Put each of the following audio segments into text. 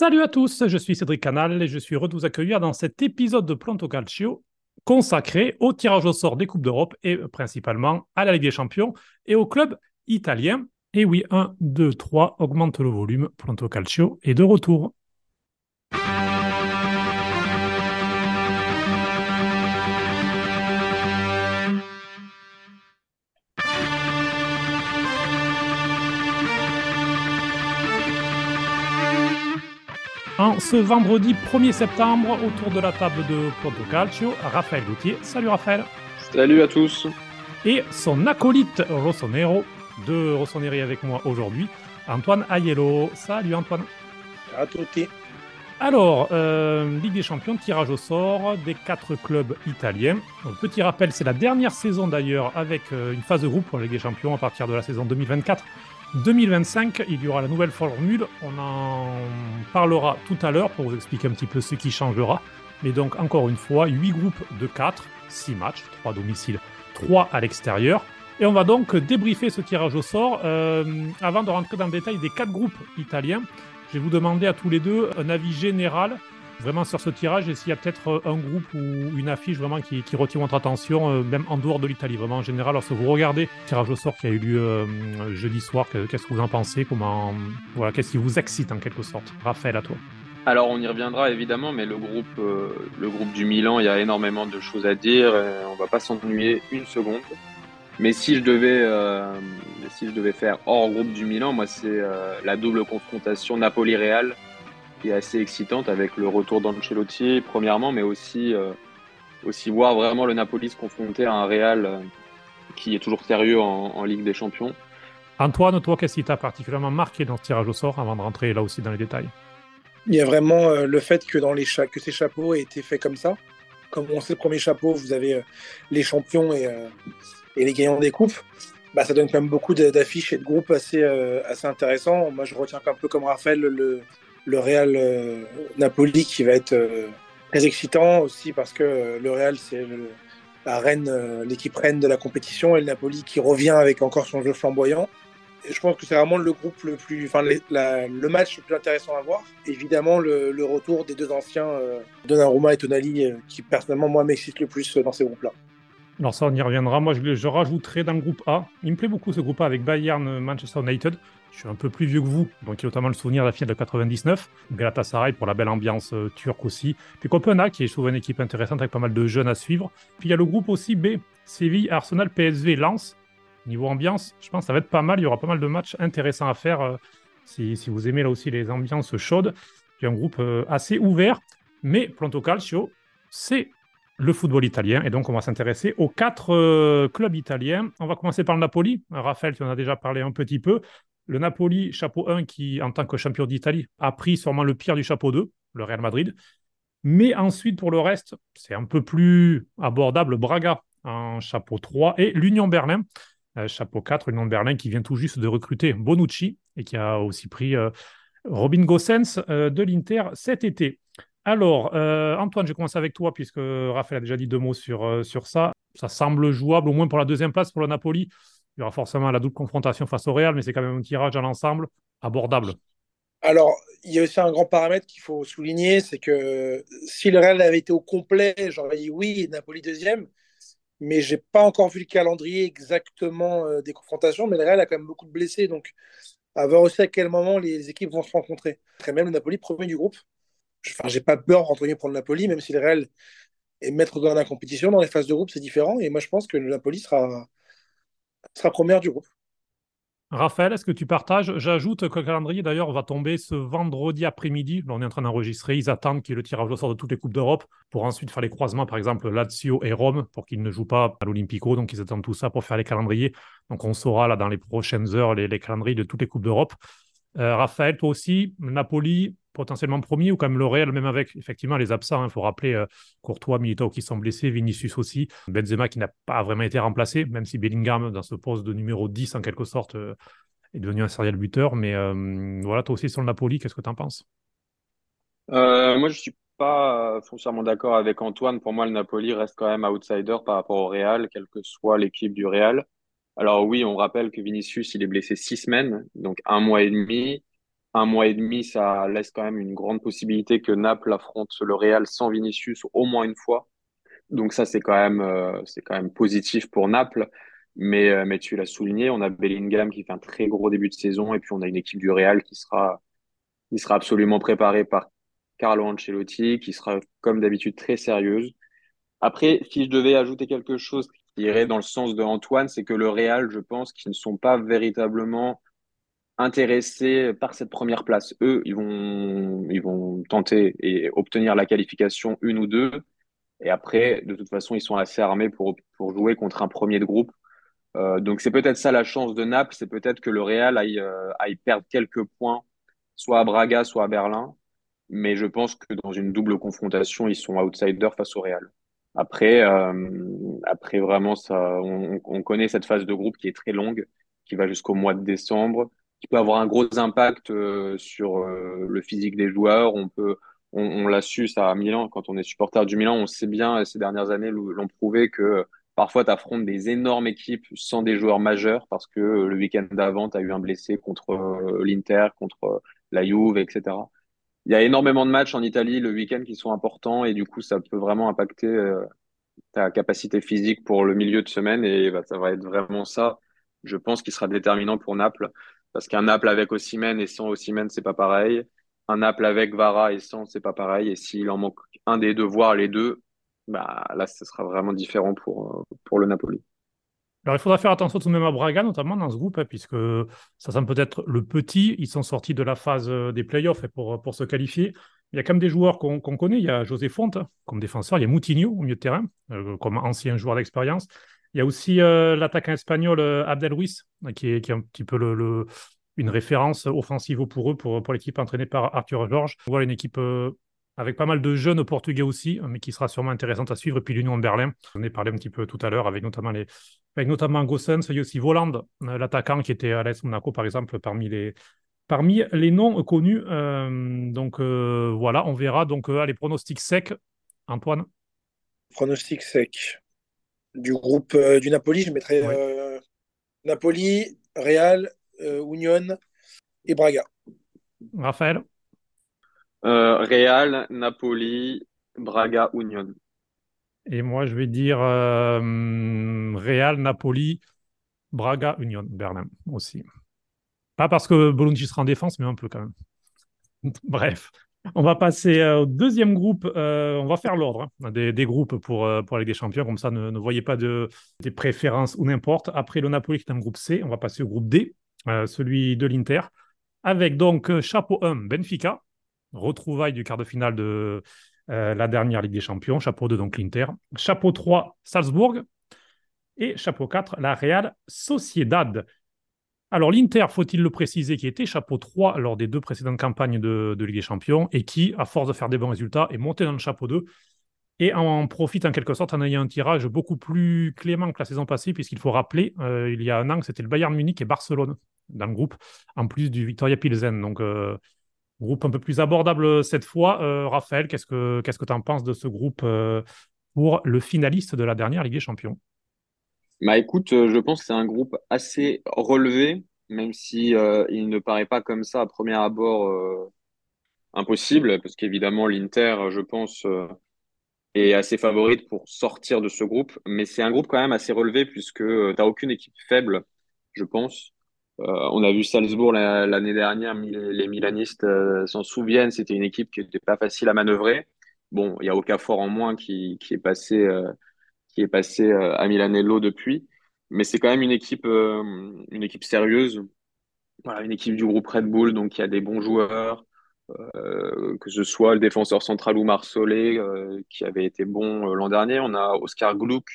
Salut à tous, je suis Cédric Canal et je suis heureux de vous accueillir dans cet épisode de Planto Calcio consacré au tirage au sort des Coupes d'Europe et principalement à la Ligue des Champions et au club italien. Et oui, 1, 2, 3, augmente le volume. Planto Calcio est de retour. En ce vendredi 1er septembre, autour de la table de Porto Calcio, Raphaël Gauthier. Salut Raphaël. Salut à tous. Et son acolyte Rossonero, de Rossoneri avec moi aujourd'hui, Antoine Aiello. Salut Antoine. À tutti. Alors, euh, Ligue des Champions, tirage au sort des quatre clubs italiens. petit rappel, c'est la dernière saison d'ailleurs avec euh, une phase de groupe pour la Ligue des Champions à partir de la saison 2024. 2025, il y aura la nouvelle formule. On en parlera tout à l'heure pour vous expliquer un petit peu ce qui changera. Mais donc, encore une fois, 8 groupes de 4, 6 matchs, 3 à domicile, 3 à l'extérieur. Et on va donc débriefer ce tirage au sort. Euh, avant de rentrer dans le détail des 4 groupes italiens, je vais vous demander à tous les deux un avis général vraiment sur ce tirage et s'il y a peut-être euh, un groupe ou une affiche vraiment qui, retient votre attention, euh, même en dehors de l'Italie? Vraiment, en général, lorsque vous regardez le tirage au sort qui a eu lieu euh, jeudi soir, qu'est-ce que vous en pensez? Comment, voilà, Qu'est-ce qui vous excite en quelque sorte? Raphaël, à toi. Alors on y reviendra évidemment, mais le groupe, le groupe du Milan, il y a énormément de choses à dire. Et on va pas s'ennuyer une seconde. Mais si je devais, si je devais faire hors groupe du Milan, moi c'est la double confrontation Napoli-Real qui est assez excitante avec le retour d'Ancelotti, premièrement, mais aussi, euh, aussi voir vraiment le Napoli se confronter à un Real euh, qui est toujours sérieux en, Ligue des Champions. Antoine, toi, qu'est-ce qui t'a particulièrement marqué dans ce tirage au sort avant de rentrer là aussi dans les détails? Il y a vraiment euh, le fait que, dans les que ces chapeaux aient été faits comme ça. Comme on sait, le premier chapeau, vous avez les champions et, et, les gagnants des coupes. Bah, ça donne quand même beaucoup d'affiches et de groupes assez, assez intéressants. Moi, je retiens un peu comme Raphaël le, le Real euh, Napoli qui va être euh, très excitant aussi parce que euh, le Real c'est la reine, l'équipe reine de la compétition et le Napoli qui revient avec encore son jeu flamboyant. Je pense que c'est vraiment le groupe le plus, enfin le match le plus intéressant à voir. Évidemment le, retour des deux anciens Donnarumma et Tonali qui personnellement moi m'excite le plus dans ces groupes-là. Alors ça, on y reviendra. Moi, je, je, rajouterai dans le groupe A. Il me plaît beaucoup ce groupe A avec Bayern, Manchester United. Je suis un peu plus vieux que vous, donc il y a notamment le souvenir de la finale de 99. Galatasaray pour la belle ambiance euh, turque aussi. Puis Copenhague, qui est souvent une équipe intéressante avec pas mal de jeunes à suivre. Puis il y a le groupe aussi B, Séville, Arsenal, PSV, Lens. Niveau ambiance, je pense que ça va être pas mal. Il y aura pas mal de matchs intéressants à faire euh, si, si, vous aimez là aussi les ambiances chaudes. Puis un groupe euh, assez ouvert. Mais Planto Calcio, c'est le football italien. Et donc, on va s'intéresser aux quatre clubs italiens. On va commencer par le Napoli. Raphaël, tu en as déjà parlé un petit peu. Le Napoli, chapeau 1, qui, en tant que champion d'Italie, a pris sûrement le pire du chapeau 2, le Real Madrid. Mais ensuite, pour le reste, c'est un peu plus abordable. Braga en chapeau 3 et l'Union Berlin, euh, chapeau 4, l'Union Berlin qui vient tout juste de recruter Bonucci et qui a aussi pris euh, Robin Gossens euh, de l'Inter cet été. Alors, Antoine, je commence avec toi puisque Raphaël a déjà dit deux mots sur, sur ça. Ça semble jouable, au moins pour la deuxième place pour le Napoli. Il y aura forcément la double confrontation face au Real, mais c'est quand même un tirage à l'ensemble abordable. Alors, il y a aussi un grand paramètre qu'il faut souligner, c'est que si le Real avait été au complet, j'aurais dit oui, Napoli deuxième, mais j'ai pas encore vu le calendrier exactement euh, des confrontations, mais le Real a quand même beaucoup de blessés, donc à voir aussi à quel moment les équipes vont se rencontrer. Très même le Napoli premier du groupe. Enfin, j'ai pas peur entre pour le Napoli, même si le Real est maître dans la compétition, dans les phases de groupe, c'est différent, et moi je pense que le Napoli sera sera première du groupe. Raphaël, est-ce que tu partages? J'ajoute que le calendrier, d'ailleurs, va tomber ce vendredi après-midi. on est en train d'enregistrer. Ils attendent qu'il y ait le tirage au sort de toutes les Coupes d'Europe pour ensuite faire les croisements, par exemple, Lazio et Rome, pour qu'ils ne jouent pas à l'Olympico. Donc, ils attendent tout ça pour faire les calendriers. Donc, on saura là dans les prochaines heures les, calendriers de toutes les Coupes d'Europe. Euh, Raphaël, toi aussi, Napoli, potentiellement premier, ou le Real, même avec effectivement les absents. Il hein. faut rappeler euh, Courtois, Militao qui sont blessés, Vinicius aussi, Benzema qui n'a pas vraiment été remplacé, même si Bellingham, dans ce poste de numéro 10 en quelque sorte, euh, est devenu un serial buteur. Mais voilà, toi aussi sur le Napoli, qu'est-ce que tu en penses Moi, je suis pas foncièrement d'accord avec Antoine. Pour moi, le Napoli reste quand même outsider par rapport au Real, quelle que soit l'équipe du Real. Alors oui, on rappelle que Vinicius, il est blessé six semaines, donc un mois et demi. Un mois et demi, ça laisse quand même une grande possibilité que Naples affronte le Real sans Vinicius au moins une fois. Donc ça, c'est quand même, euh, c'est quand même positif pour Naples. Mais, euh, mais tu l'as souligné, on a Bellingham qui fait un très gros début de saison et puis on a une équipe du Real qui sera, qui sera absolument préparée par Carlo Ancelotti, qui sera comme d'habitude très sérieuse. Après, si je devais ajouter quelque chose qui irait dans le sens de Antoine, c'est que le Real, je pense qu'ils ne sont pas véritablement intéressés par cette première place. Eux, ils vont, ils vont tenter et obtenir la qualification une ou deux. Et après, de toute façon, ils sont assez armés pour, pour jouer contre un premier de groupe. Euh, donc c'est peut-être ça la chance de Naples, c'est peut-être que le Real aille, euh, aille perdre quelques points, soit à Braga, soit à Berlin. Mais je pense que dans une double confrontation, ils sont outsiders face au Real. Après, euh, après vraiment, ça, on, on, connaît cette phase de groupe qui est très longue, qui va jusqu'au mois de décembre, qui peut avoir un gros impact euh, sur euh, le physique des joueurs. On peut, on, l'a su ça à Milan, quand on est supporter du Milan, on sait bien ces dernières années l'ont prouvé que parfois tu affrontes des énormes équipes sans des joueurs majeurs parce que le week-end d'avant, tu as eu un blessé contre euh, l'Inter, contre la Juve, etc il y a énormément de matchs en Italie le week-end qui sont importants et du coup, ça peut vraiment impacter ta capacité physique pour le milieu de semaine et bah, ça va être vraiment ça, je pense, qui sera déterminant pour Naples parce qu'un Naples avec Ossimène et sans Ossimène, c'est pas pareil. Un Naples avec Vara et sans, c'est pas pareil. Et s'il en manque un des deux, voire les deux, bah là, ce sera vraiment différent pour, euh, pour le Napoli. Alors, il faudra faire attention tout de même à Braga, notamment dans ce groupe, hein, puisque ça semble peut-être le petit. Ils sont sortis de la phase euh, des playoffs pour, pour se qualifier. Il y a quand même des joueurs qu'on connaît. Il y a José Fonte comme défenseur. Il y a Moutinho au milieu de terrain, euh, comme ancien joueur d'expérience. Il y a aussi euh, l'attaquant espagnol Abdel Ruiz, qui est, qui est un petit peu une référence offensive pour eux, pour, l'équipe entraînée par Arthur Georges. Voilà une équipe avec pas mal de jeunes portugais aussi, mais qui sera sûrement intéressante à suivre. Et puis l'Union de Berlin, on en parlé un petit peu tout à l'heure, avec notamment les, avec notamment Gossens, il y a aussi Voland, euh, l'attaquant qui était à l'AS Monaco, par exemple, parmi les, parmi les noms connus. Euh, donc euh, voilà, on verra. Donc les pronostics secs, Antoine? Pronostics secs. Du groupe du Napoli, je mettrais Napoli, Real, Union et Braga. Raphaël euh, Real, Napoli, Braga, Union. Et moi, je vais dire euh, Real, Napoli, Braga, Union, Berlin aussi. Pas parce que Bologna sera en défense, mais un peu quand même. Bref, on va passer euh, au deuxième groupe. on va faire l'ordre hein, des, groupes pour, pour la Ligue des Champions. Comme ça, ne, voyez pas de, des préférences ou n'importe. Après le Napoli qui est un groupe C, on va passer au groupe D, celui de l'Inter. Avec donc chapeau 1, Benfica retrouvailles du quart de finale de euh, la dernière Ligue des Champions. Chapeau 2, donc l'Inter. Chapeau 3, Salzbourg. Et chapeau 4, la Real Sociedad. Alors l'Inter, faut-il le préciser, qui était chapeau 3 lors des deux précédentes campagnes de, Ligue des Champions et qui, à force de faire des bons résultats, est monté dans le chapeau 2 et en profite en quelque sorte en ayant un tirage beaucoup plus clément que la saison passée, puisqu'il faut rappeler, euh, il y a un an, c'était le Bayern Munich et Barcelone dans le groupe, en plus du Victoria Pilsen. Donc euh, Groupe un peu plus abordable cette fois. Euh, Raphaël, qu'est-ce que tu en penses de ce groupe pour le finaliste de la dernière Ligue des Champions? Bah écoute, je pense que c'est un groupe assez relevé, même si il ne paraît pas comme ça à premier abord impossible, parce qu'évidemment l'Inter, je pense, est assez favorite pour sortir de ce groupe, mais c'est un groupe quand même assez relevé puisque tu n'as aucune équipe faible, je pense. Euh, on a vu Salzbourg l'année dernière, les Milanistes euh, s'en souviennent, c'était une équipe qui n'était pas facile à manœuvrer. Bon, il y a Okafor en moins qui, qui est passé, euh, qui est passé à Milanello depuis, mais c'est quand même une équipe, une équipe sérieuse. Une équipe du groupe Red Bull, donc il y a des bons joueurs, que ce soit le défenseur central ou Marsolé, qui avait été bon l'an dernier. On a Oscar Gluck,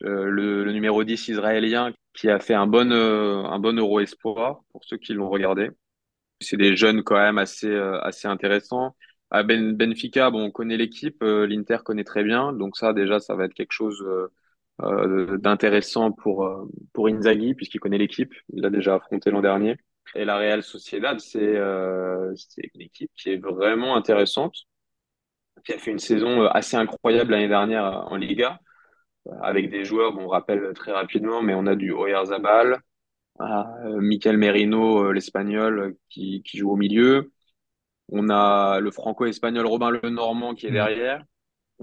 le, le, numéro 10 israélien, qui a fait un bon, euh, un bon Euro Espoir pour ceux qui l'ont regardé. C'est des jeunes quand même assez, euh, assez intéressants. À ben, Benfica, bon, on connaît l'équipe, euh, l'Inter connaît très bien, donc ça déjà, ça va être quelque chose d'intéressant pour, pour Inzaghi puisqu'il connaît l'équipe, il l'a déjà affronté l'an dernier. Et la Real Sociedad, c'est une équipe qui est vraiment intéressante, qui a fait une saison assez incroyable l'année dernière en Liga avec des joueurs, bon, on rappelle très rapidement, mais on a du Oyarzabal, à Mikel Merino, l'Espagnol, qui, qui joue au milieu. On a le franco-espagnol Robin Lenormand qui est mm. derrière.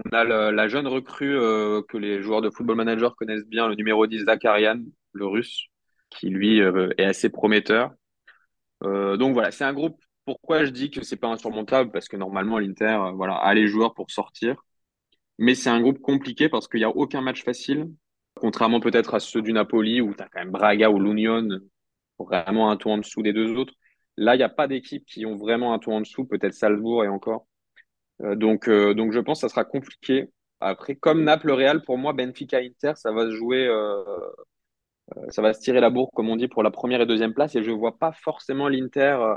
On a la jeune recrue euh, que les joueurs de Football Manager connaissent bien, le numéro 10 Zakarian, le russe, qui lui euh, est assez prometteur. Euh, donc voilà, c'est un groupe. Pourquoi je dis que c'est pas insurmontable? Parce que normalement l'Inter, voilà, a les joueurs pour sortir. Mais c'est un groupe compliqué parce qu'il n'y a aucun match facile, contrairement peut-être à ceux du Napoli où tu as quand même Braga ou l'Union, vraiment un tour en dessous des deux autres. Là, il n'y a pas d'équipes qui ont vraiment un tour en dessous, peut-être Salzbourg et encore. Euh, donc, euh, donc je pense que ça sera compliqué. Après, comme Naples, Real, pour moi, Benfica, Inter, ça va se jouer, euh, ça va se tirer la bourre, comme on dit, pour la première et deuxième place. Et je ne vois pas forcément l'Inter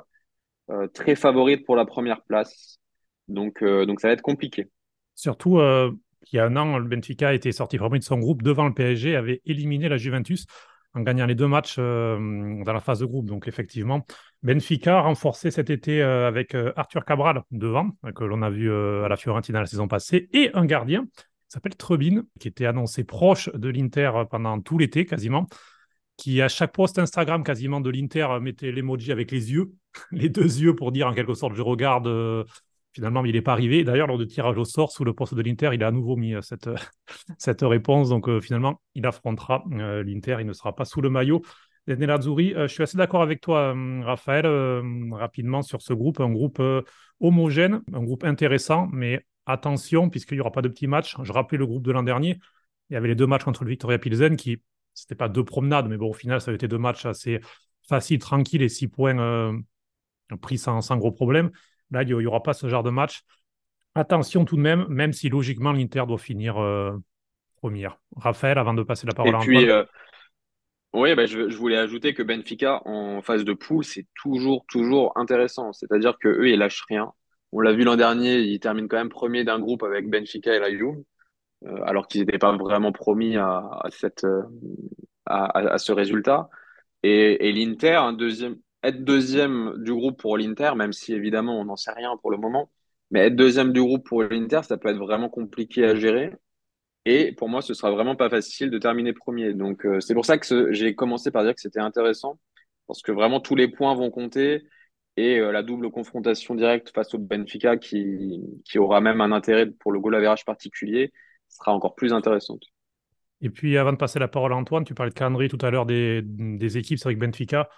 très favorite pour la première place. Donc, donc ça va être compliqué. Surtout, il y a un an, le Benfica était sorti premier de son groupe devant le PSG, avait éliminé la Juventus en gagnant les deux matchs dans la phase de groupe. Donc effectivement, Benfica renforcé cet été euh, avec euh, Arthur Cabral devant, que l'on a vu euh, à la Fiorentina la saison passée, et un gardien qui s'appelle Trebin, qui était annoncé proche de l'Inter pendant tout l'été quasiment, qui à chaque post Instagram quasiment de l'Inter mettait l'emoji avec les yeux, les deux yeux pour dire en quelque sorte je regarde. Finalement, il n'est pas arrivé. D'ailleurs, lors du tirage au sort sous le poste de l'Inter, il a à nouveau mis cette, cette réponse. Donc, finalement, il affrontera l'Inter. Il ne sera pas sous le maillot Nerazzurri. Euh, je suis assez d'accord avec toi, euh, Raphaël, euh, rapidement sur ce groupe, un groupe homogène, un groupe intéressant, mais attention, puisqu'il n'y aura pas de petits matchs. Je rappelais le groupe de l'an dernier. Il y avait les deux matchs contre le Victoria Pilsen qui, c'était pas deux promenades, mais bon, au final, ça a été deux matchs assez faciles, tranquilles et six points pris sans, gros problème. Là, il n'y aura pas ce genre de match. Attention tout de même, même si logiquement l'Inter doit finir première. Raphaël, avant de passer la parole à Antoine. Oui, bah, je, voulais ajouter que Benfica en phase de poule, c'est toujours, toujours intéressant. C'est-à-dire que eux, ils lâchent rien. On l'a vu l'an dernier, ils terminent quand même premier d'un groupe avec Benfica et la Juve, euh, alors qu'ils n'étaient pas vraiment promis à, cette, euh, à, ce résultat. Et, et l'Inter, un deuxième, être deuxième du groupe pour l'Inter, même si évidemment on n'en sait rien pour le moment, mais être deuxième du groupe pour l'Inter, ça peut être vraiment compliqué à gérer. Et pour moi, ce sera vraiment pas facile de terminer premier. Donc, euh, c'est pour ça que j'ai commencé par dire que c'était intéressant, parce que vraiment tous les points vont compter et euh, la double confrontation directe face au Benfica, qui, qui aura même un intérêt pour le goal average particulier, sera encore plus intéressante. Et puis, avant de passer la parole à Antoine, tu parlais de calendrier tout à l'heure des, des équipes avec Benfica.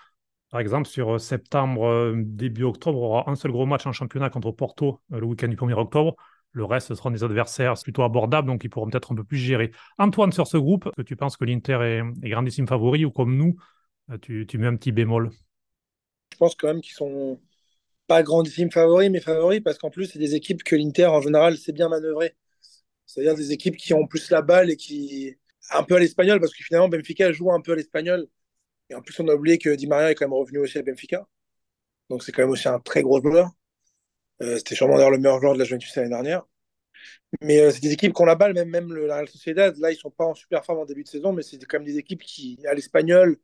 Par exemple, sur septembre, début octobre, on aura un seul gros match en championnat contre Porto euh, le week-end du 1er octobre. Le reste, ce seront des adversaires plutôt abordables, donc ils pourront peut-être un peu plus gérer. Antoine, sur ce groupe, que tu penses que l'Inter est, grandissime favori ou comme nous, euh, tu, mets un petit bémol? Je pense quand même qu'ils sont pas grandissimes favoris, mais favoris parce qu'en plus, c'est des équipes que l'Inter, en général, sait bien manœuvrer. C'est-à-dire des équipes qui ont plus la balle et qui. un peu à l'espagnol, parce que finalement, Benfica joue un peu à l'espagnol. Et en plus, on a oublié que Di Maria est quand même revenu aussi à Benfica. Donc, c'est quand même aussi un très gros joueur. Euh, c'était sûrement d'ailleurs le meilleur joueur de la Juventus l'année dernière. Mais euh, c'est des équipes qui ont la balle, même, même le, la Real Sociedad. Là, ils sont pas en super forme en début de saison, mais c'est quand même des équipes qui, à l'espagnol,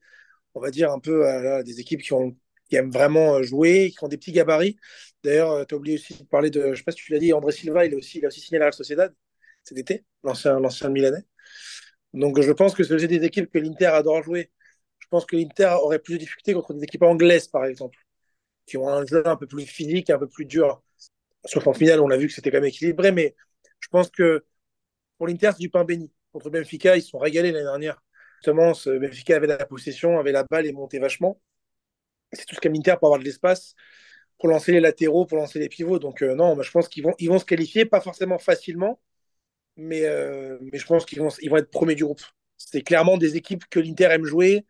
on va dire un peu euh, des équipes qui, ont, qui aiment vraiment jouer, qui ont des petits gabarits. D'ailleurs, tu as oublié aussi de parler de, je sais pas si tu l'as dit, André Silva, il, aussi, il a aussi signé la Real Sociedad cet été, l'ancien Milanais. Donc je pense que c'est des équipes que l'Inter adore jouer. Pense que l'Inter aurait plus de difficultés contre des équipes anglaises, par exemple qui ont un jeu un peu plus physique, un peu plus dur. Sauf en finale, on a vu que c'était quand même équilibré, mais je pense que pour l'Inter, c'est du pain béni. Contre Benfica, ils se sont régalés l'année dernière. Justement, Benfica avait la possession, avait la balle et montait vachement. C'est tout ce qu'a l'Inter pour avoir de l'espace, pour lancer les latéraux, pour lancer les pivots. Donc euh, non, je pense qu'ils vont, se qualifier, pas forcément facilement, mais, euh, je pense qu'ils vont, vont être premiers du groupe. C'est clairement des équipes que l'Inter aime jouer.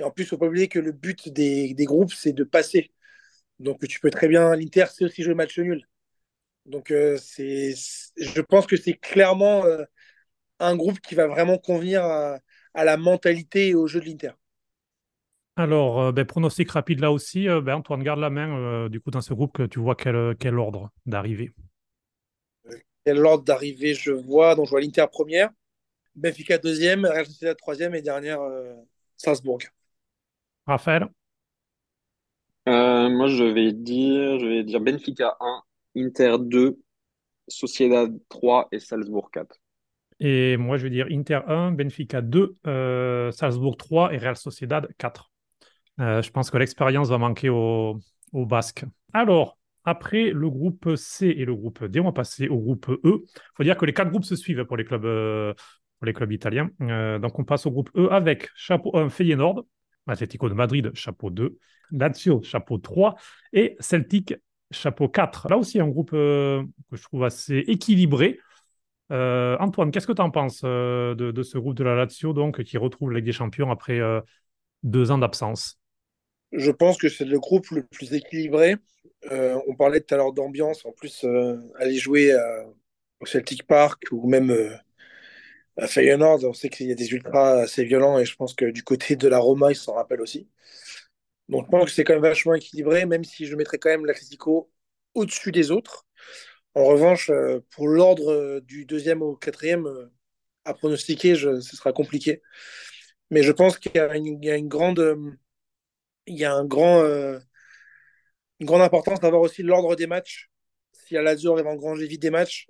Et en plus, il ne faut pas oublier que le but des, des groupes, c'est de passer. Donc tu peux très bien, l'Inter c'est aussi jouer match nul. Donc euh, c'est, je pense que c'est clairement euh, un groupe qui va vraiment convenir à, la mentalité et au jeu de l'Inter. Alors, euh, ben, pronostic rapide là aussi. ben, Antoine, garde la main du coup dans ce groupe que tu vois quel, quel ordre d'arrivée? Quel ordre d'arrivée je vois? Donc je vois l'Inter première, Benfica deuxième, Real Sociedad troisième et dernière Salzbourg. Raphaël? Euh, moi, je vais dire, je vais dire Benfica 1, Inter 2, Sociedad 3 et Salzbourg 4. Et moi, je vais dire Inter 1, Benfica 2, euh, Salzbourg 3 et Real Sociedad 4. je pense que l'expérience va manquer aux au Basques. Alors, après le groupe C et le groupe D, on va passer au groupe E. Il faut dire que les quatre groupes se suivent pour les clubs, pour les clubs italiens. donc, on passe au groupe E avec chapeau 1 Feyenoord, Atlético de Madrid, chapeau 2, Lazio, chapeau 3 et Celtic, chapeau 4. Là aussi, un groupe que je trouve assez équilibré. Euh, Antoine, qu'est-ce que tu en penses euh, de, ce groupe de la Lazio donc, qui retrouve la Ligue des Champions après euh, deux ans d'absence? Je pense que c'est le groupe le plus équilibré. on parlait tout à l'heure d'ambiance. En plus, aller jouer au Celtic Park ou même à Feyenoord, on sait qu'il y a des ultras assez violents et je pense que du côté de la Roma, ils s'en rappellent aussi. Donc je pense que c'est quand même vachement équilibré, même si je mettrais quand même l'Atletico au-dessus des autres. En revanche, euh, pour l'ordre euh, du deuxième au quatrième, euh, à pronostiquer, ce sera compliqué. Mais je pense qu'il y, a une grande, il y a un grand, une grande importance d'avoir aussi l'ordre des matchs. Si la Lazio arrive à engranger vite des matchs,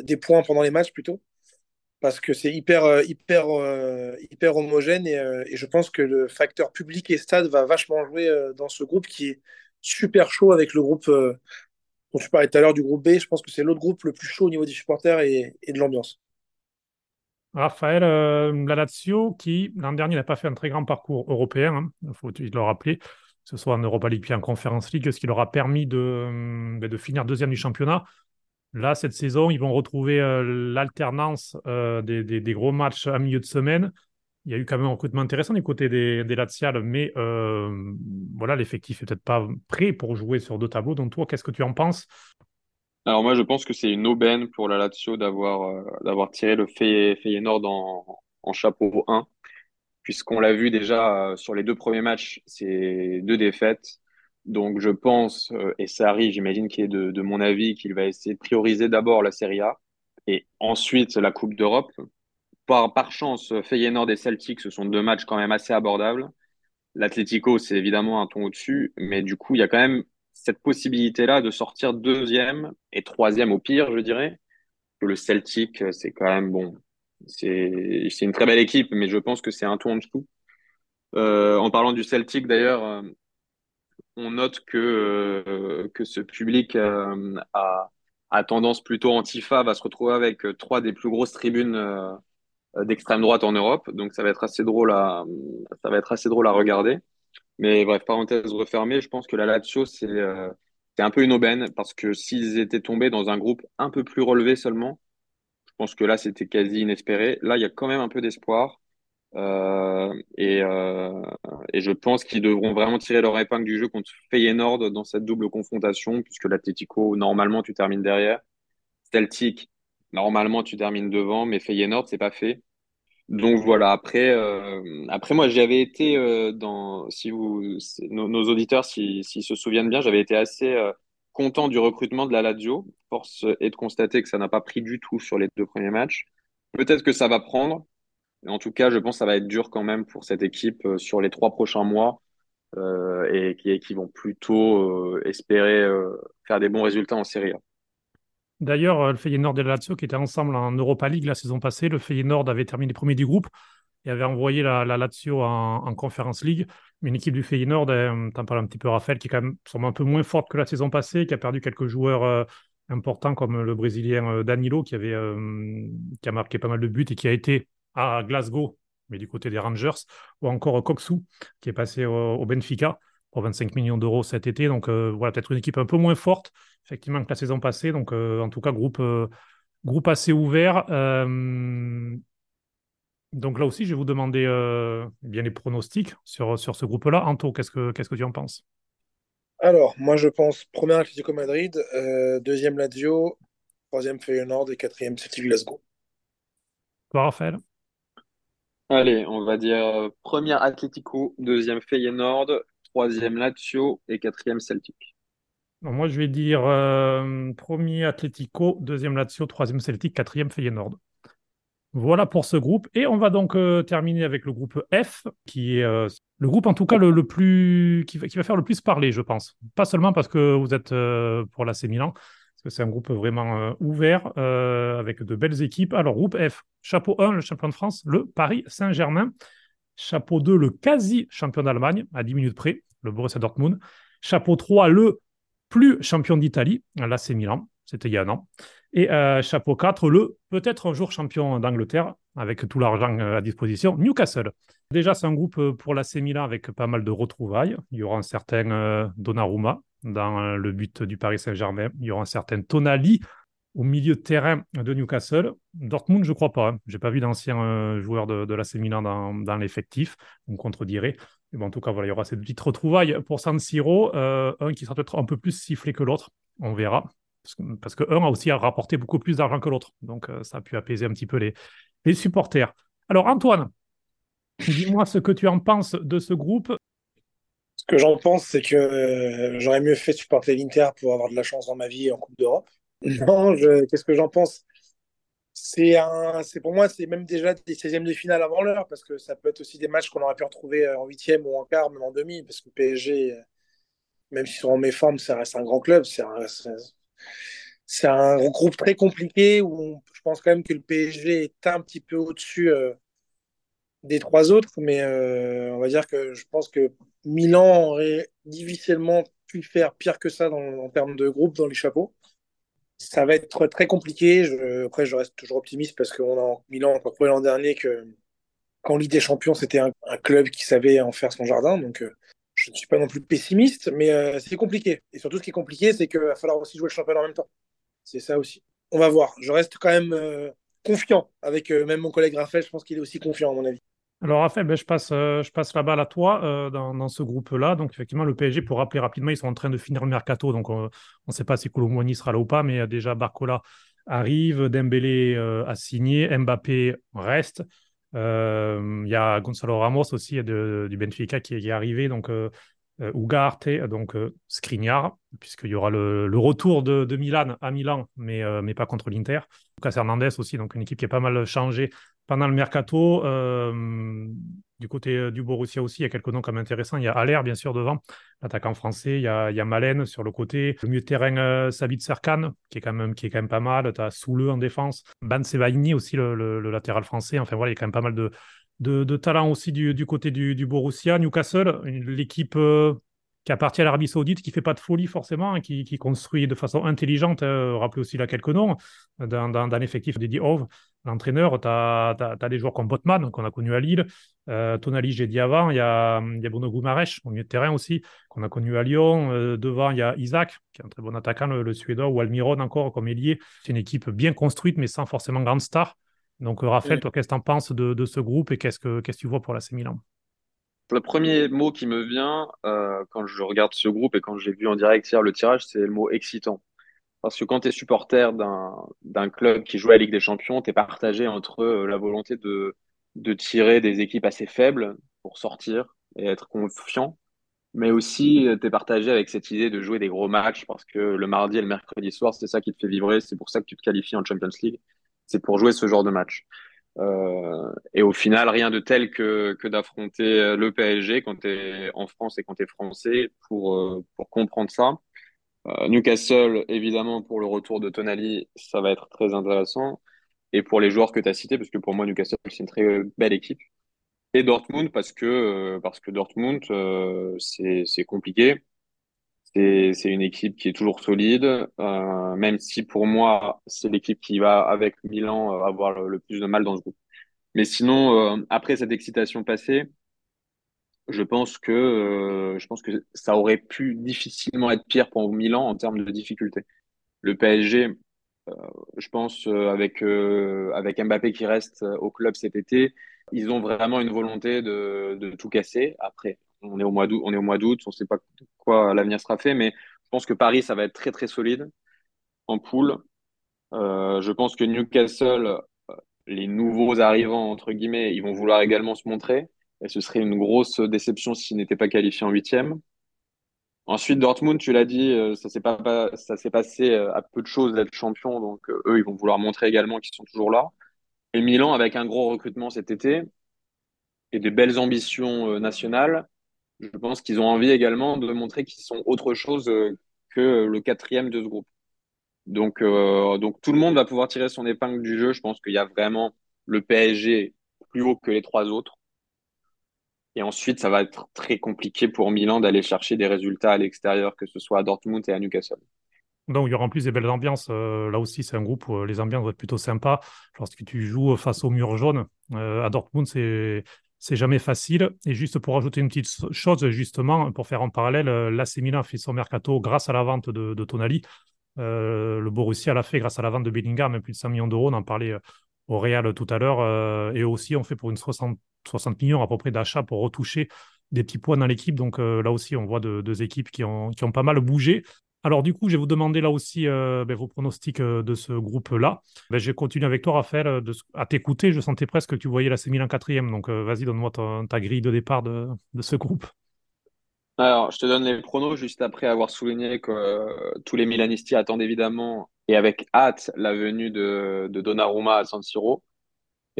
des points pendant les matchs plutôt, parce que c'est hyper, hyper, hyper homogène et, et, je pense que le facteur public et stade va vachement jouer dans ce groupe qui est super chaud avec le groupe dont tu parlais tout à l'heure du groupe B, je pense que c'est l'autre groupe le plus chaud au niveau des supporters et, de l'ambiance. Raphaël, euh, la Lazio, qui l'an dernier n'a pas fait un très grand parcours européen, hein, il faut le rappeler, que ce soit en Europa League puis en Conference League, ce qui leur a permis de, euh, de finir deuxième du championnat. Là, cette saison, ils vont retrouver euh, l'alternance des, des, gros matchs à milieu de semaine il y a eu quand même un recrutement intéressant du côté des, des Latial, mais euh, voilà, l'effectif n'est peut-être pas prêt pour jouer sur deux tableaux. Donc toi, qu'est-ce que tu en penses? Alors moi, je pense que c'est une aubaine pour la Lazio d'avoir euh, tiré le Feyenoord en, en chapeau 1, puisqu'on l'a vu déjà euh, sur les deux premiers matchs, c'est deux défaites. Donc je pense, et ça arrive, j'imagine qu'il est de, mon avis, qu'il va essayer de prioriser d'abord la Serie A et ensuite la Coupe d'Europe par, par chance, Feyenoord et Celtic, ce sont deux matchs quand même assez abordables. L'Atlético, c'est évidemment un ton au-dessus, mais du coup, il y a quand même cette possibilité-là de sortir deuxième et troisième au pire, je dirais. Le Celtic, c'est quand même bon. C'est une très belle équipe, mais je pense que c'est un ton en dessous. Euh, en parlant du Celtic, d'ailleurs, euh, on note que, euh, ce public euh, a, tendance plutôt antifa, va se retrouver avec trois des plus grosses tribunes euh, d'extrême droite en Europe. Donc ça va être assez drôle à, être assez drôle à regarder. Mais bref, parenthèse refermée, je pense que la Lazio, euh, c'est un peu une aubaine parce que s'ils étaient tombés dans un groupe un peu plus relevé seulement, je pense que là, c'était quasi inespéré. Là, il y a quand même un peu d'espoir. Euh, et, euh, et je pense qu'ils devront vraiment tirer leur épingle du jeu contre Feyenoord dans cette double confrontation, puisque l'Atletico, normalement, tu termines derrière. Celtic, Normalement, tu termines devant, mais Feyenoord, c'est pas fait. Donc voilà, après, euh, après moi, j'avais été dans, si vous, nos, auditeurs, s'ils se souviennent bien, j'avais été assez content du recrutement de la Lazio. Force est de constater que ça n'a pas pris du tout sur les deux premiers matchs. Peut-être que ça va prendre. En tout cas, je pense que ça va être dur quand même pour cette équipe sur les trois prochains mois et qui, vont plutôt espérer faire des bons résultats en Serie A. D'ailleurs, euh, le Feyenoord et la Lazio qui étaient ensemble en Europa League la saison passée, le Feyenoord avait terminé premier du groupe et avait envoyé la, Lazio en, Conference League. Mais une équipe du Feyenoord, euh, t'en parles un petit peu Raphaël, qui est quand même un peu moins forte que la saison passée, qui a perdu quelques joueurs euh, importants comme le Brésilien Danilo qui a marqué pas mal de buts et qui a été à Glasgow, mais du côté des Rangers, ou encore Coxou qui est passé au Benfica pour 25 millions d'euros cet été. Donc euh, voilà, peut-être une équipe un peu moins forte, effectivement, que la saison passée. Donc euh, en tout cas, groupe, euh, groupe assez ouvert. donc là aussi, je vais vous demander bien les pronostics sur, sur ce groupe-là. Anto, qu'est-ce que, qu'est-ce que tu en penses? Alors, moi, je pense premier Atlético Madrid, deuxième Lazio, troisième Feyenoord et quatrième Celtic Glasgow. Toi, Raphaël? Allez, on va dire premier Atlético, deuxième Feyenoord, troisième Lazio et quatrième Celtic. moi, je vais dire euh, premier Atletico, deuxième Lazio, troisième Celtic, quatrième Feyenoord. Voilà pour ce groupe. Et on va donc euh, terminer avec le groupe F, qui est euh, le groupe en tout cas le, plus qui va, qui va, faire le plus parler, je pense. Pas seulement parce que vous êtes pour l'AC Milan, parce que c'est un groupe vraiment ouvert, avec de belles équipes. Alors, groupe F, chapeau 1, le champion de France, le Paris Saint-Germain. Chapeau 2, le quasi-champion d'Allemagne, à 10 minutes près, le Borussia Dortmund. Chapeau 3, le plus champion d'Italie, l'AC Milan, c'était il y a un an. Et euh, chapeau 4, le peut-être un jour champion d'Angleterre, avec tout l'argent euh, à disposition, Newcastle. Déjà, c'est un groupe euh, pour l'AC Milan avec pas mal de retrouvailles. Il y aura un certain Donnarumma dans le but du Paris Saint-Germain. Il y aura un certain Tonali au milieu de terrain de Newcastle. Dortmund, je crois pas. Hein. Je n'ai pas vu d'anciens joueurs de, de l'AC dans, dans l'effectif. On contredirait. Mais bon, en tout cas, voilà, il y aura cette petite retrouvaille pour San Siro. un qui sera peut-être un peu plus sifflé que l'autre. On verra parce que, un a aussi rapporté beaucoup plus d'argent que l'autre. Donc, euh, ça a pu apaiser un petit peu les, les supporters. Alors, Antoine, dis-moi ce que tu en penses de ce groupe. Ce que j'en pense, c'est que euh, j'aurais mieux fait supporter l'Inter pour avoir de la chance dans ma vie en Coupe d'Europe. Non, qu'est-ce que j'en pense? C'est un, c'est pour moi, c'est même déjà des 16e de finale avant l'heure, parce que ça peut être aussi des matchs qu'on aurait pu retrouver euh, en 8e ou en quart, même en demi, parce que PSG, même s'ils sont en méforme, ça reste un grand club. C'est c'est un groupe très compliqué où je pense quand même que le PSG est un petit peu au-dessus euh, des trois autres, mais euh, on va dire que je pense que Milan aurait difficilement pu faire pire que ça en termes de groupe dans les chapeaux. Ça va être très compliqué. Après, je reste toujours optimiste parce qu'on a Milan encore prouvé l'an dernier que qu'en Ligue des Champions, c'était un, club qui savait en faire son jardin. Donc, euh, je ne suis pas non plus pessimiste, mais euh, c'est compliqué. Et surtout, ce qui est compliqué, c'est qu'il va falloir aussi jouer le championnat en même temps. C'est ça aussi. On va voir. Je reste quand même euh, confiant avec euh, même mon collègue Raphaël. Je pense qu'il est aussi confiant, à mon avis. Alors, Raphaël, ben, je, passe, la balle à toi dans, ce groupe-là. Donc, effectivement, le PSG, pour rappeler rapidement, ils sont en train de finir le mercato. Donc, on ne sait pas si Colomboigny sera là ou pas, mais déjà, Barcola arrive, Dembélé a signé, Mbappé reste. Euh, il y a Gonzalo Ramos aussi du Benfica qui, est arrivé, donc euh, euh, Ugarte, donc Skriniar, puisqu'il y aura le, retour de, Milan à Milan, mais, mais pas contre l'Inter. Lucas Hernandez aussi, donc une équipe qui a pas mal changé pendant le mercato. Du côté euh, du Borussia aussi, il y a quelques noms comme intéressants. Il y a Aller, bien sûr, devant, l'attaquant français. Il y a, il Malen sur le côté. Le milieu de terrain, euh, Sabit Serkan, qui est, quand même, pas mal. Tu as Soule en défense. Ban Sebaini aussi, le, latéral français. Enfin voilà, il y a quand même pas mal de, de, talent aussi du, côté du, Borussia. Newcastle, l'équipe euh, qui appartient à l'Arabie Saoudite, qui fait pas de folie forcément, hein, qui, construit de façon intelligente. rappelez aussi là quelques noms dans l'effectif d'Eddie Hove l'entraîneur, tu as, des joueurs comme Botman, qu'on a connu à Lille, euh, Tonali, j'ai dit avant, il y a, y a Bruno Gumaresh, au milieu de terrain aussi, qu'on a connu à Lyon. Euh, devant, il y a Isaac, qui est un très bon attaquant, le, Suédois, ou Almiron encore comme ailier. C'est une équipe bien construite, mais sans forcément grande star. Donc, euh, Raphaël, toi, qu'est-ce que tu en penses de, ce groupe et qu'est-ce que, qu'est-ce que tu vois pour la Milan? Le premier mot qui me vient euh, quand je regarde ce groupe et quand j'ai vu en direct hier le tirage, c'est le mot excitant. Parce que quand tu es supporter d'un club qui joue à la Ligue des Champions, tu es partagé entre la volonté de, de tirer des équipes assez faibles pour sortir et être confiant, mais aussi euh, tu es partagé avec cette idée de jouer des gros matchs parce que le mardi et le mercredi soir, c'est ça qui te fait vibrer, c'est pour ça que tu te qualifies en Champions League, c'est pour jouer ce genre de match. Euh, et au final, rien de tel que, que d'affronter le PSG quand tu es en France et quand tu es français pour, pour comprendre ça. Euh, Newcastle, évidemment, pour le retour de Tonali, ça va être très intéressant. Et pour les joueurs que tu as cités, parce que pour moi, Newcastle, c'est une très belle équipe. Et Dortmund, parce que, euh, parce que Dortmund, euh, c'est compliqué. C'est une équipe qui est toujours solide, même si pour moi, c'est l'équipe qui va, avec Milan, avoir le, plus de mal dans ce groupe. Mais sinon, après cette excitation passée, je pense que euh, je pense que ça aurait pu difficilement être pire pour Milan en termes de difficulté. Le PSG, euh, je pense euh, avec avec Mbappé qui reste au club cet été, ils ont vraiment une volonté de, tout casser. Après, on est au mois d'août, on ne sait pas quoi l'avenir sera fait, mais je pense que Paris ça va être très très solide en poule. je pense que Newcastle, les nouveaux arrivants entre guillemets, ils vont vouloir également se montrer. Et ce serait une grosse déception s'il n'était pas qualifié en huitième. Ensuite, Dortmund, tu l'as dit, euh, ça s'est passé euh, à peu de choses d'être champion, donc euh, eux, ils vont vouloir montrer également qu'ils sont toujours là. Et Milan, avec un gros recrutement cet été et des belles ambitions nationales, je pense qu'ils ont envie également de montrer qu'ils sont autre chose que le quatrième de ce groupe. Donc, donc tout le monde va pouvoir tirer son épingle du jeu. Je pense qu'il y a vraiment le PSG plus haut que les trois autres. Et ensuite, ça va être très compliqué pour Milan d'aller chercher des résultats à l'extérieur, que ce soit à Dortmund et à Newcastle. Donc, il y aura en plus des belles ambiances. Euh, là aussi, c'est un groupe où euh, les ambiances vont être plutôt sympas. Lorsque tu joues face au mur jaune, euh, à Dortmund, c'est c'est jamais facile. Et juste pour ajouter une petite chose, justement, pour faire en parallèle, l'AC Milan fait son mercato grâce à la vente de, Tonali. le Borussia l'a fait grâce à la vente de Bellingham, plus de 100 millions d'euros. On en parlait au Real tout à l'heure. et aussi, on fait pour une 60, 60 millions à peu près d'achats pour retoucher des petits points dans l'équipe. Donc là aussi, on voit deux, équipes qui ont, qui ont pas mal bougé. Alors du coup, je vais vous demander là aussi euh, ben, vos pronostics euh, de ce groupe-là. Ben, je vais continuer avec toi, Raphaël, euh, à t'écouter. Je sentais presque que tu voyais la Milan en quatrième. Donc vas-y, donne-moi ta, grille de départ de, ce groupe. Alors, je te donne les pronos juste après avoir souligné que tous les Milanisti attendent évidemment et avec hâte la venue de, Donnarumma à San Siro.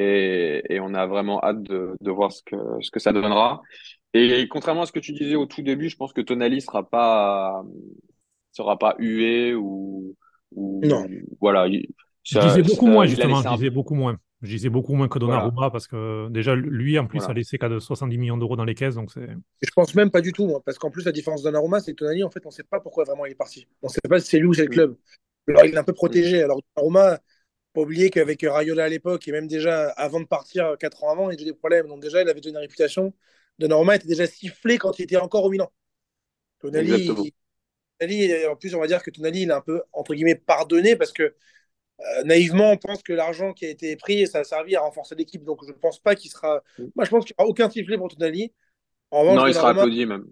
Et, on a vraiment hâte de, voir ce que, ce que ça donnera. Et contrairement à ce que tu disais au tout début, je pense que Tonali sera pas sera pas hué ou, non. Voilà. je disais beaucoup moins, justement. Je disais beaucoup moins. Je disais beaucoup moins que Donnarumma parce que déjà, lui, en plus, a laissé qu'à de 70 millions d'euros dans les caisses. Donc c'est... Je pense même pas du tout, moi, parce qu'en plus, la différence de Donnarumma, c'est que Tonali, en fait, on ne sait pas pourquoi vraiment il est parti. On ne sait pas si c'est lui ou c'est le club. Alors, il est un peu protégé. Alors, Donnarumma, pas oublier qu'avec Rayola à l'époque, et même déjà avant de partir, 4 ans avant, il a eu des problèmes. Donc, déjà, il avait déjà une réputation. Donnarumma était déjà sifflé quand il était encore au Milan. Tonali, en plus, on va dire que Tonali, il a un peu, entre guillemets, pardonné parce que euh, naïvement, on pense que l'argent qui a été pris, ça a servi à renforcer l'équipe. Donc, je ne pense pas qu'il sera. Moi, je pense qu'il n'y aura aucun sifflet pour Tonali. En revanche, non, il sera applaudi même.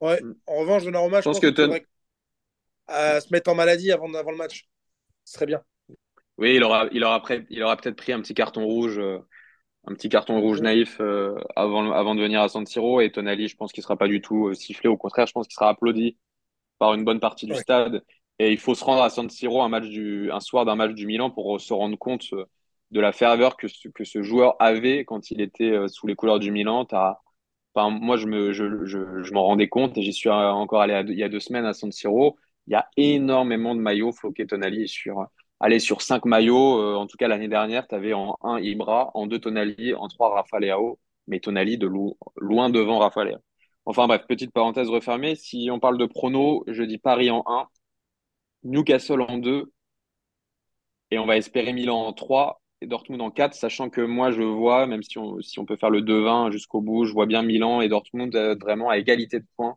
Ouais. Mm. En revanche, Donnarumma, je, je pense, que ton... à se mettre en maladie avant, avant le match. Ce serait bien. Oui, il aura, il aura, il aura peut-être pris un petit carton rouge, euh, un petit carton rouge naïf euh, avant, avant de venir à San Siro. Et Tonali, je pense qu'il ne sera pas du tout sifflé. Au contraire, je pense qu'il sera applaudi par une bonne partie du stade. Et il faut se rendre à San Siro un, match du, un soir d'un match du Milan pour se rendre compte euh, de la ferveur que ce, que ce joueur avait quand il était euh, sous les couleurs du Milan. Enfin, moi, je me, je, je, je m'en rendais compte et j'y suis encore allé il y a deux semaines à San Siro. Il y a énormément de maillots floqués Tonali sur, allez, sur cinq maillots. Euh, en tout cas, l'année dernière, tu avais en un Ibra, en deux Tonali, en trois Rafa Leao, mais Tonali de loin devant Rafa Leao. Enfin bref, petite parenthèse refermée. Si on parle de prono, je dis Paris en 1, Newcastle en 2, et on va espérer Milan en 3 et Dortmund en 4, sachant que moi je vois, même si on, si on peut faire le 2-20 jusqu'au bout, je vois bien Milan et Dortmund euh, vraiment à égalité de points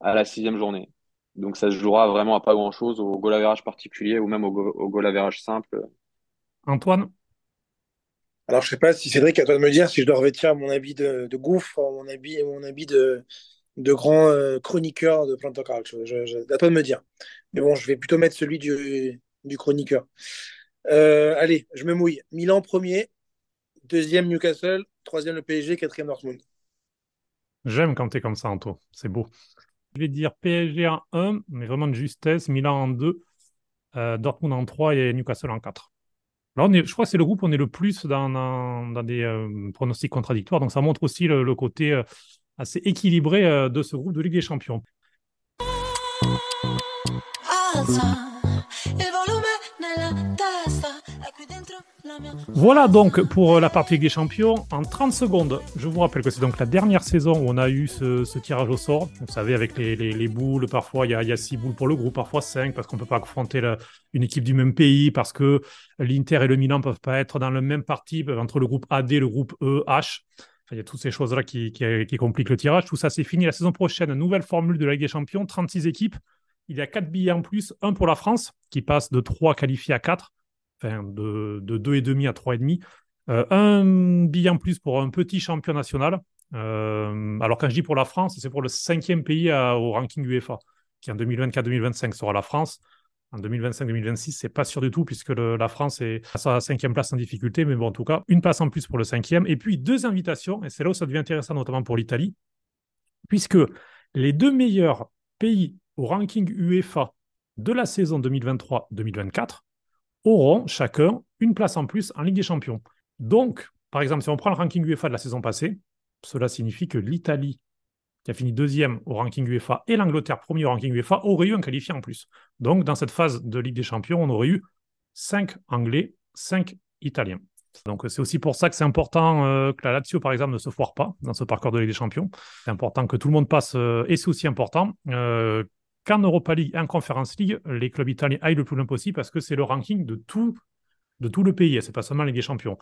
à la sixième journée. Donc ça se jouera vraiment à pas grand-chose au goal average particulier ou même au, au goal average simple. Antoine? Alors, je sais pas si Cédric, à toi de me dire si je dois revêtir mon habit de, gouffre, mon habit, mon habit de, de grand euh, chroniqueur de Planto Calcio. à toi de me dire. Mais bon, je vais plutôt mettre celui du, du chroniqueur. Euh, allez, je me mouille. Milan premier, deuxième Newcastle, troisième le PSG, quatrième Dortmund. J'aime quand tu es comme ça, Anto. C'est beau. Je vais dire PSG en 1, mais vraiment de justesse. Milan en 2, euh, Dortmund en 3 et Newcastle en 4 je crois que c'est le groupe où on est le plus dans, des euh, pronostics contradictoires. Donc, ça montre aussi le, côté euh, assez équilibré de ce groupe de Ligue des Champions. Voilà donc pour la partie des Champions. En 30 secondes, je vous rappelle que c'est donc la dernière saison où on a eu ce, tirage au sort. Vous savez, avec les, boules, parfois il y a, 6 boules pour le groupe, parfois 5, parce qu'on ne peut pas affronter une équipe du même pays, parce que l'Inter et le Milan ne peuvent pas être dans le même parti entre le groupe AD et le groupe EH. il y a toutes ces choses-là qui, qui, compliquent le tirage. Tout ça, c'est fini. La saison prochaine, nouvelle formule de la Ligue des Champions, 36 équipes. Il y a 4 billets en plus, un pour la France, qui passe de 3 qualifiés à 4 de 2,5 à 3,5. Euh, un billet en plus pour un petit champion national. Euh, alors quand je dis pour la France, c'est pour le cinquième pays au ranking UEFA, qui en 2024-2025 sera la France. En 2025-2026, c'est pas sûr du tout, puisque la France est à sa cinquième place en difficulté, mais bon, en tout cas, une place en plus pour le cinquième. Et puis deux invitations, et c'est là où ça devient intéressant, notamment pour l'Italie, puisque les deux meilleurs pays au ranking UEFA de la saison 2023-2024 auront chacun une place en plus en Ligue des Champions. Donc, par exemple, si on prend le ranking UEFA de la saison passée, cela signifie que l'Italie, qui a fini deuxième au ranking UEFA, et l'Angleterre, premier au ranking UEFA, auraient eu un qualifié en plus. Donc, dans cette phase de Ligue des Champions, on aurait eu cinq Anglais, cinq Italiens. Donc c'est aussi pour ça que c'est important que la Lazio, par exemple, ne se foire pas dans ce parcours de Ligue des Champions. C'est important que tout le monde passe, et c'est aussi important qu'en Europa League et en Conference League, les clubs italiens aillent le plus loin possible parce que c'est le ranking de tout, de tout le pays, c'est pas seulement la Ligue des Champions.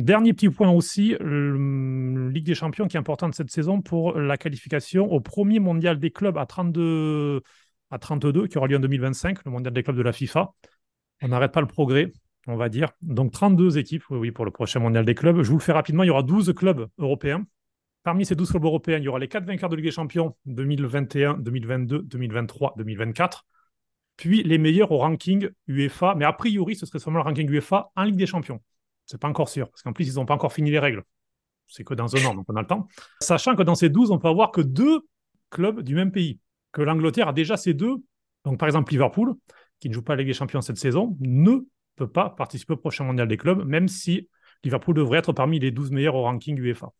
Dernier petit point aussi, Ligue des Champions qui est importante cette saison pour la qualification au premier mondial des clubs à 32 à 32 qui aura lieu en 2025, le mondial des clubs de la FIFA. On n'arrête pas le progrès, on va dire. Donc 32 équipes, oui, pour le prochain mondial des clubs. Je vous le fais rapidement, il y aura 12 clubs européens Parmi ces 12 clubs européens, il y aura les 4 vainqueurs de Ligue des Champions 2021, 2022, 2023, 2024. Puis les meilleurs au ranking UEFA. Mais a priori, ce serait seulement le ranking UEFA en Ligue des Champions. C'est pas encore sûr, parce qu'en plus, ils n'ont pas encore fini les règles. C'est que dans un an, donc on a le temps. Sachant que dans ces 12, on peut avoir que deux clubs du même pays. Que l'Angleterre a déjà ces deux. Donc par exemple, Liverpool, qui ne joue pas la Ligue des Champions cette saison, ne peut pas participer au prochain mondial des clubs, même si Liverpool devrait être parmi les 12 meilleurs au ranking UEFA.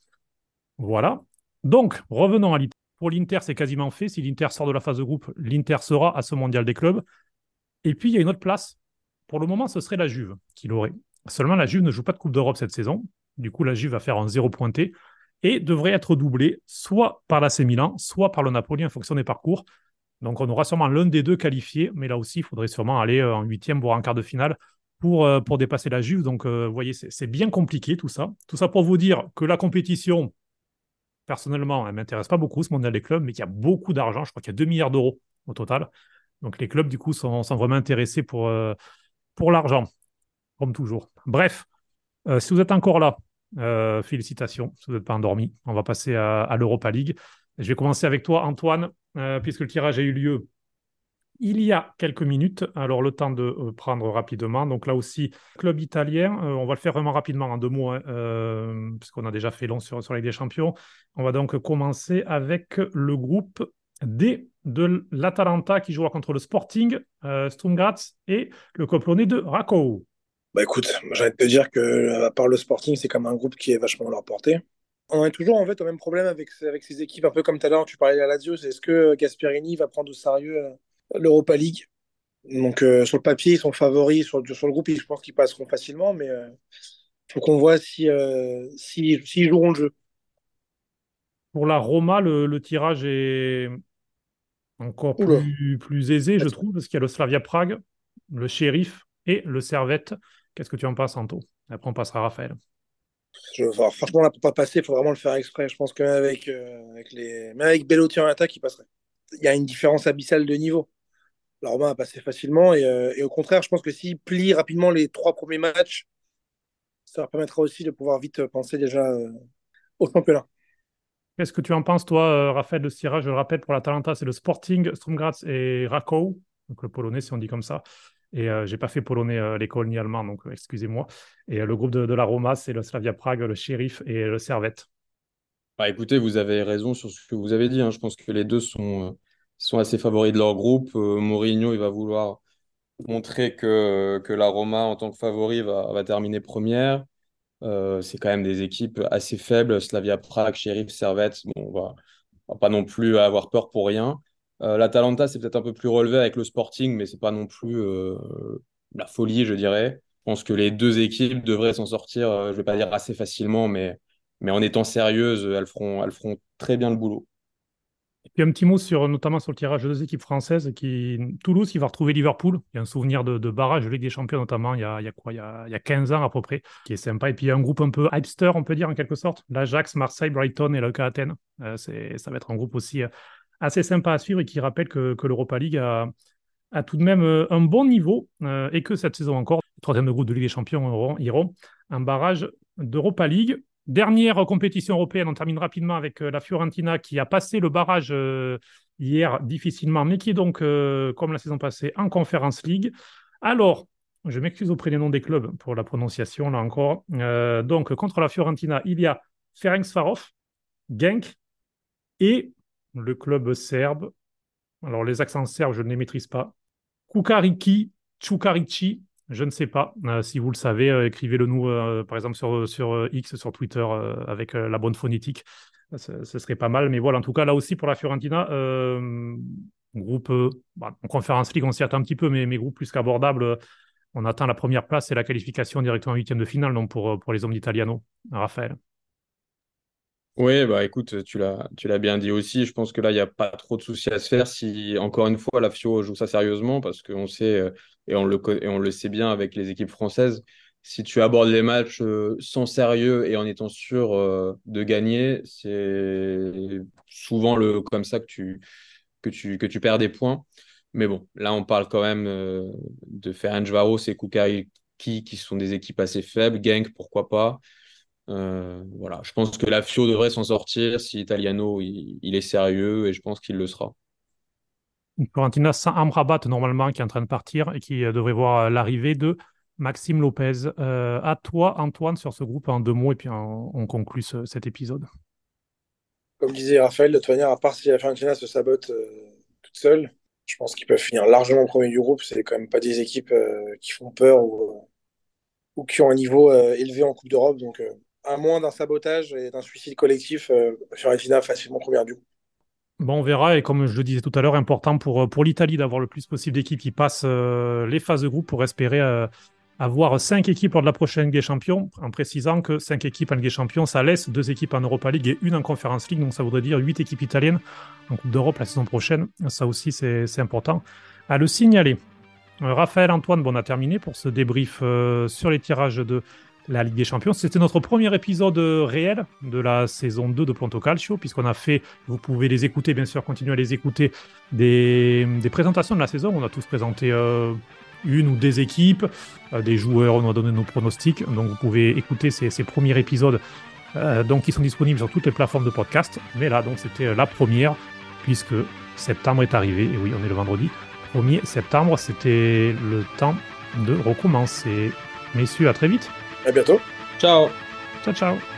Voilà. Donc, revenons à l'Inter. Pour l'Inter, c'est quasiment fait. Si l'Inter sort de la phase de groupe, l'Inter sera à ce mondial des clubs. Et puis, il y a une autre place. Pour le moment, ce serait la Juve qui l'aurait. Seulement, la Juve ne joue pas de Coupe d'Europe cette saison. Du coup, la Juve va faire un zéro pointé et devrait être doublée soit par l'AC Milan, soit par le Napoli en fonction des parcours. Donc, on aura sûrement l'un des deux qualifiés, mais là aussi, il faudrait sûrement aller en huitième, voire en quart de finale pour, euh, dépasser la Juve. Donc, euh, vous voyez, c'est bien compliqué tout ça. Tout ça pour vous dire que la compétition, personnellement, elle ne m'intéresse pas beaucoup, ce mondial des clubs, mais qu'il y a beaucoup d'argent. Je crois qu'il y a 2 milliards d'euros au total. Donc les clubs, du coup, sont, vraiment intéressés pour, euh, pour l'argent, comme toujours. Bref, euh, si vous êtes encore là, euh, félicitations, si vous n'êtes pas endormi. On va passer à l'Europa League. Je vais commencer avec toi, Antoine, puisque le tirage a eu lieu il y a quelques minutes. Alors, le temps de euh, prendre rapidement. Donc, là aussi, club italien. Euh, on va le faire vraiment rapidement en deux mots, hein, euh, puisqu'on a déjà fait long sur, sur Ligue des Champions. On va donc commencer avec le groupe D de l'Atalanta qui jouera contre le Sporting, euh, et le Coplonné de Rakow. Bah écoute, j'ai envie de te dire que à part le Sporting, c'est comme un groupe qui est vachement à leur portée. On est toujours en fait au même problème avec, avec ces équipes, un peu comme tout à l'heure, tu parlais de la Lazio, c'est est-ce que Gasperini va prendre au sérieux l'Europa League. Donc euh, sur le papier, ils sont favoris. Sur, sur le groupe, je pense qu'ils passeront facilement, mais il euh, faut qu'on voit si, euh, si, s'ils joueront le jeu. Pour la Roma, le, tirage est encore plus, plus, aisé, je trouve, parce qu'il y a le Slavia Prague, le Sheriff et le Servette. Qu'est-ce que tu en penses, Anto? Après, on passera à Raphaël. Je, franchement, là, pour pas passer, il faut vraiment le faire exprès. Je pense que avec, avec les... même avec Bellotti en attaque, il passerait. Il y a une différence abyssale de niveau la Roma a passé facilement. Euh, et, au contraire, je pense que s'ils plient rapidement les trois premiers matchs, ça leur permettra aussi de pouvoir vite penser déjà euh, au championnat. Qu'est-ce que tu en penses, toi, euh, Raphaël de Sierra? Je le rappelle, pour la Talenta, c'est le Sporting, Stromgratz et Rakow, donc le polonais, si on dit comme ça. Et je j'ai pas fait polonais à l'école ni allemand, donc excusez-moi. Et le groupe de, de, la Roma, c'est le Slavia Prague, le Sheriff et le Servette. Bah, écoutez, vous avez raison sur ce que vous avez dit. Hein. Je pense que les deux sont, sont assez favoris de leur groupe. Euh, Mourinho, il va vouloir montrer que, la Roma, en tant que favori, va, terminer première. Euh, c'est quand même des équipes assez faibles. Slavia Prague, Sheriff, Servette. Bon, on va, pas non plus avoir peur pour rien. Euh, L'Atalanta, c'est peut-être un peu plus relevé avec le Sporting, mais c'est pas non plus la folie, je dirais. Je pense que les deux équipes devraient s'en sortir, je vais pas dire assez facilement, mais, mais en étant sérieuses, elles feront, elles feront très bien le boulot. Et puis un petit mot sur, notamment sur le tirage de deux équipes françaises. Qui, Toulouse qui va retrouver Liverpool. Il y a un souvenir de, barrage de Ligue des Champions, notamment il y, a, il y a quoi? Il y a, il y a 15 ans à peu près, qui est sympa. Et puis il y a un groupe un peu hipster, on peut dire en quelque sorte. L'Ajax, Marseille, Brighton et le Athènes. Euh, ça va être un groupe aussi euh, assez sympa à suivre et qui rappelle que, que l'Europa League a, a, tout de même euh, un bon niveau et que cette saison encore, le troisième de groupe de Ligue des Champions iront un barrage d'Europa League. Dernière compétition européenne, on termine rapidement avec euh, la Fiorentina qui a passé le barrage euh, hier difficilement, mais qui est donc, euh, comme la saison passée, en Conference League. Alors, je m'excuse auprès des noms des clubs pour la prononciation, là encore. donc, contre la Fiorentina, il y a Ferencvaros, Genk et le club serbe. Alors, les accents serbes, je ne les maîtrise pas. Kukariki, Chukarici, je ne sais pas. Euh, si vous le savez, euh, écrivez-le nous, euh, par exemple, sur, X, sur Twitter, avec la bonne phonétique. Ce, serait pas mal. Mais voilà, en tout cas, là aussi, pour la Fiorentina, groupe bah, en conférence League, on s'y attend un petit peu, mais, mais groupe plus qu'abordable on attend la première place et la qualification directement en huitième de finale donc pour, pour les hommes d'Italiano. Raphaël. Oui, bah écoute, tu l'as, tu l'as bien dit aussi. Je pense que là, il n'y a pas trop de soucis à se faire si, encore une fois, la FIO joue ça sérieusement parce qu'on sait, euh, et on le, et on le sait bien avec les équipes françaises, si tu abordes les matchs euh, sans sérieux et en étant sûr euh, de gagner, c'est souvent le, comme ça que tu, que, tu, que tu perds des points. Mais bon, là, on parle quand même de Ferencvaros et Kukai qui sont des équipes assez faibles. Genk, pourquoi pas? Euh, voilà, je pense que la FIO devrait s'en sortir si Italiano il, est sérieux et je pense qu'il le sera. Florentina sans Amrabat normalement qui est en train de partir et qui euh, devrait voir euh, l'arrivée de Maxime Lopez. à toi Antoine sur ce groupe en deux mots et puis on, conclut cet épisode. Comme disait Raphaël, de toute manière, à part si la Fiorentina se sabote toute seule, je pense qu'ils peuvent finir largement premier du groupe. C'est quand même pas des équipes qui font peur ou, ou, qui ont un niveau élevé en Coupe d'Europe. Donc à moins d'un sabotage et d'un suicide collectif, euh, Fiorentina facilement première du coup. Bon, on verra. Et comme je le disais tout à l'heure, important pour, euh, pour l'Italie d'avoir le plus possible d'équipes qui passent euh, les phases de groupe pour espérer avoir cinq équipes lors de la prochaine Ligue Champions, en précisant que cinq équipes en Ligue Champions, ça laisse deux équipes en Europa League et une en Conference League. Donc ça voudrait dire huit équipes italiennes en Coupe d'Europe la saison prochaine. Ça aussi, c'est important à le signaler. Raphaël Antoine, bon, on a terminé pour ce débrief sur les tirages de la Ligue des Champions. C'était notre premier épisode euh, réel de la saison 2 de Planto Calcio, puisqu'on a fait, vous pouvez les écouter, bien sûr, continuer à les écouter, des, présentations de la saison. On a tous présenté euh, une ou des équipes, euh, des joueurs, on a donné nos pronostics. Donc vous pouvez écouter ces, premiers épisodes donc, qui sont disponibles sur toutes les plateformes de podcast. Mais là, donc, c'était la première, puisque septembre est arrivé. Et oui, on est le vendredi 1er septembre. C'était le temps de recommencer. Messieurs, à très vite. À bientôt. Ciao. Ciao, ciao.